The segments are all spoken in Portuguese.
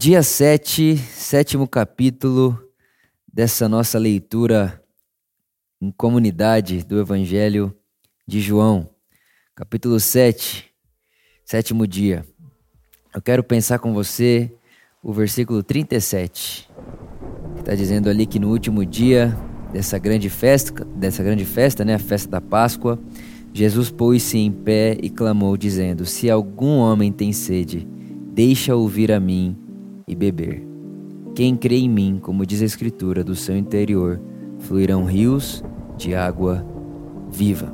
Dia 7, sétimo capítulo dessa nossa leitura em comunidade do Evangelho de João. Capítulo 7, sétimo dia. Eu quero pensar com você o versículo 37, que está dizendo ali que no último dia dessa grande festa, dessa grande festa, né, a festa da Páscoa, Jesus pôs-se em pé e clamou, dizendo: Se algum homem tem sede, deixa ouvir a mim e beber. Quem crê em mim, como diz a Escritura, do seu interior fluirão rios de água viva.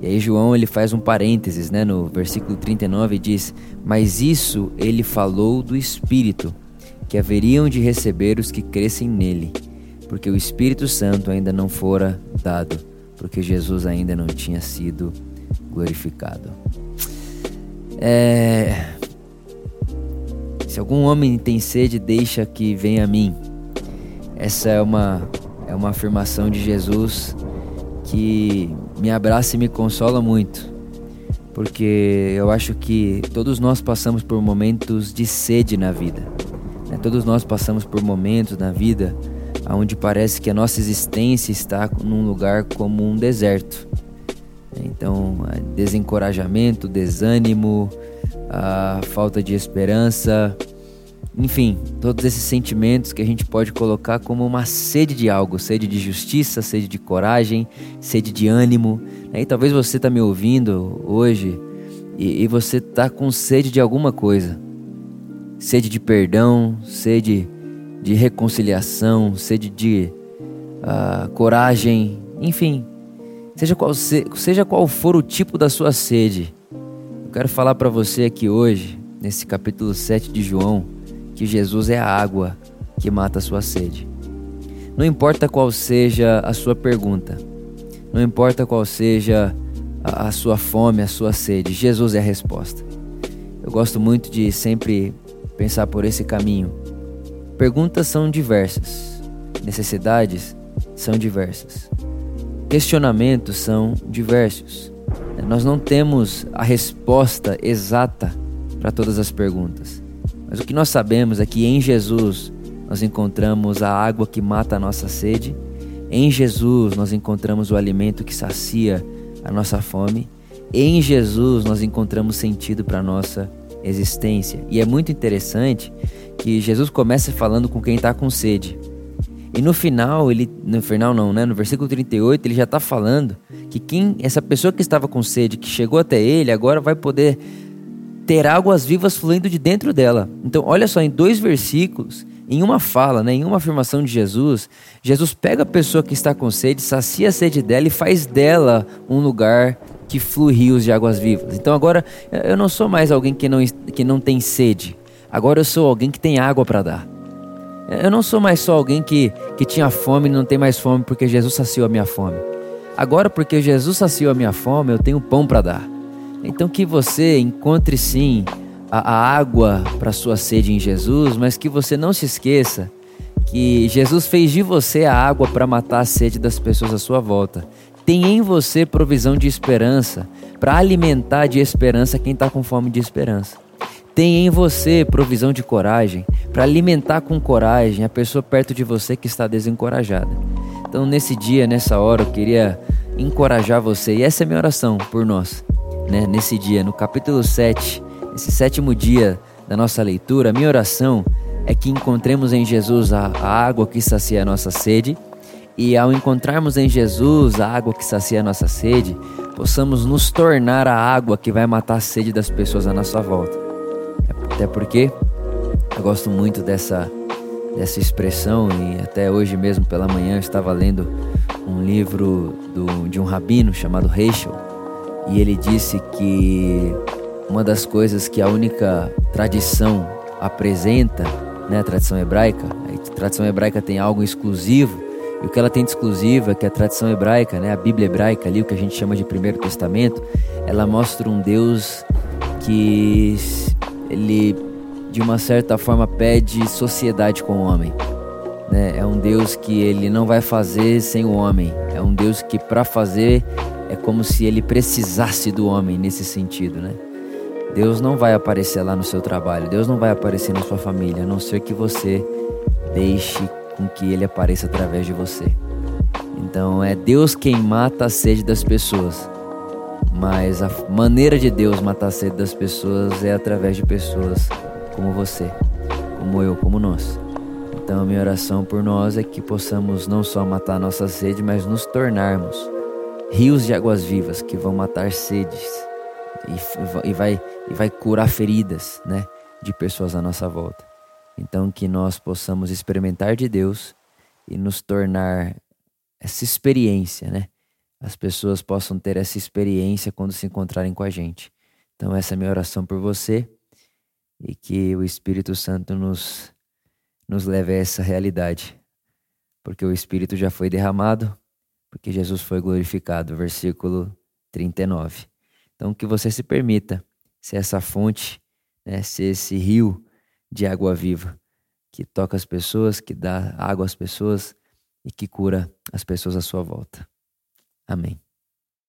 E aí João ele faz um parênteses, né, no versículo 39 diz: "Mas isso ele falou do Espírito, que haveriam de receber os que crescem nele, porque o Espírito Santo ainda não fora dado, porque Jesus ainda não tinha sido glorificado." É, se algum homem tem sede, deixa que venha a mim. Essa é uma, é uma afirmação de Jesus que me abraça e me consola muito. Porque eu acho que todos nós passamos por momentos de sede na vida. Né? Todos nós passamos por momentos na vida onde parece que a nossa existência está num lugar como um deserto. Então, desencorajamento, desânimo, a falta de esperança, enfim, todos esses sentimentos que a gente pode colocar como uma sede de algo, sede de justiça, sede de coragem, sede de ânimo. E talvez você está me ouvindo hoje e, e você está com sede de alguma coisa, sede de perdão, sede de reconciliação, sede de uh, coragem, enfim, seja qual, se, seja qual for o tipo da sua sede eu quero falar para você aqui hoje, nesse capítulo 7 de João, que Jesus é a água que mata a sua sede. Não importa qual seja a sua pergunta, não importa qual seja a, a sua fome, a sua sede, Jesus é a resposta. Eu gosto muito de sempre pensar por esse caminho. Perguntas são diversas, necessidades são diversas, questionamentos são diversos. Nós não temos a resposta exata para todas as perguntas. Mas o que nós sabemos é que em Jesus nós encontramos a água que mata a nossa sede, em Jesus nós encontramos o alimento que sacia a nossa fome, em Jesus nós encontramos sentido para a nossa existência. E é muito interessante que Jesus começa falando com quem está com sede. E no final, ele no final não, né? No versículo 38, ele já está falando que quem essa pessoa que estava com sede, que chegou até ele, agora vai poder ter águas vivas fluindo de dentro dela. Então, olha só, em dois versículos, em uma fala, né, em uma afirmação de Jesus, Jesus pega a pessoa que está com sede, sacia a sede dela e faz dela um lugar que flui rios de águas vivas. Então agora eu não sou mais alguém que não, que não tem sede. Agora eu sou alguém que tem água para dar. Eu não sou mais só alguém que, que tinha fome e não tem mais fome porque Jesus saciou a minha fome. Agora, porque Jesus saciou a minha fome, eu tenho pão para dar. Então, que você encontre sim a, a água para sua sede em Jesus, mas que você não se esqueça que Jesus fez de você a água para matar a sede das pessoas à sua volta. Tem em você provisão de esperança para alimentar de esperança quem está com fome de esperança. Tem em você provisão de coragem para alimentar com coragem a pessoa perto de você que está desencorajada. Então, nesse dia, nessa hora, eu queria encorajar você, e essa é a minha oração por nós, né? Nesse dia, no capítulo 7, esse sétimo dia da nossa leitura, a minha oração é que encontremos em Jesus a, a água que sacia a nossa sede, e ao encontrarmos em Jesus a água que sacia a nossa sede, possamos nos tornar a água que vai matar a sede das pessoas à nossa volta. Até porque eu gosto muito dessa dessa expressão e até hoje mesmo pela manhã eu estava lendo um livro do, de um rabino chamado Heschel e ele disse que uma das coisas que a única tradição apresenta, né, a tradição hebraica, a tradição hebraica tem algo exclusivo e o que ela tem de exclusivo é que a tradição hebraica, né, a Bíblia hebraica ali, o que a gente chama de Primeiro Testamento, ela mostra um Deus que ele de uma certa forma pede sociedade com o homem. Né? É um Deus que ele não vai fazer sem o homem. É um Deus que para fazer é como se ele precisasse do homem nesse sentido, né? Deus não vai aparecer lá no seu trabalho, Deus não vai aparecer na sua família, a não ser que você deixe com que Ele apareça através de você. Então é Deus quem mata a sede das pessoas, mas a maneira de Deus matar a sede das pessoas é através de pessoas como você, como eu, como nós. Então minha oração por nós é que possamos não só matar nossa sede, mas nos tornarmos rios de águas vivas que vão matar sedes e, vai, e vai curar feridas né, de pessoas à nossa volta. Então, que nós possamos experimentar de Deus e nos tornar essa experiência, né? As pessoas possam ter essa experiência quando se encontrarem com a gente. Então, essa é a minha oração por você e que o Espírito Santo nos, nos leve a essa realidade. Porque o Espírito já foi derramado, porque Jesus foi glorificado. Versículo 39. Então, que você se permita ser essa fonte, né, ser esse rio de água viva que toca as pessoas, que dá água às pessoas e que cura as pessoas à sua volta. Amém.